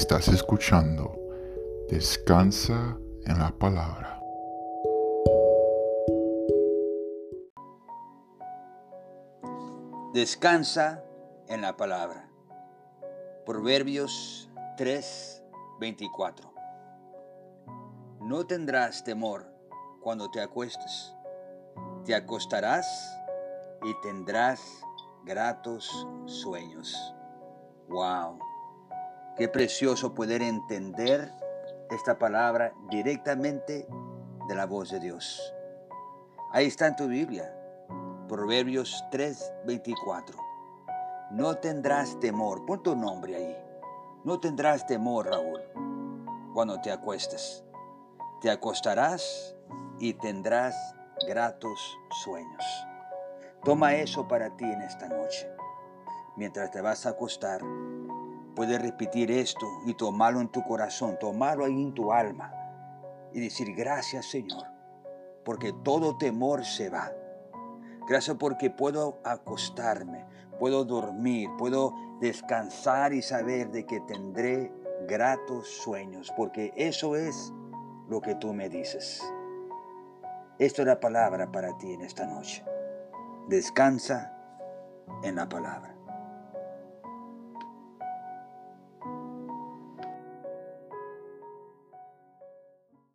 Estás escuchando Descansa en la palabra. Descansa en la palabra. Proverbios 3, 24. No tendrás temor cuando te acuestes. Te acostarás y tendrás gratos sueños. Wow. Qué precioso poder entender esta palabra directamente de la voz de Dios. Ahí está en tu Biblia, Proverbios 3:24. No tendrás temor, pon tu nombre ahí. No tendrás temor, Raúl, cuando te acuestes. Te acostarás y tendrás gratos sueños. Toma eso para ti en esta noche. Mientras te vas a acostar, puedes repetir esto y tomarlo en tu corazón, tomarlo ahí en tu alma y decir gracias Señor, porque todo temor se va. Gracias porque puedo acostarme, puedo dormir, puedo descansar y saber de que tendré gratos sueños, porque eso es lo que tú me dices. Esto es la palabra para ti en esta noche. Descansa en la palabra.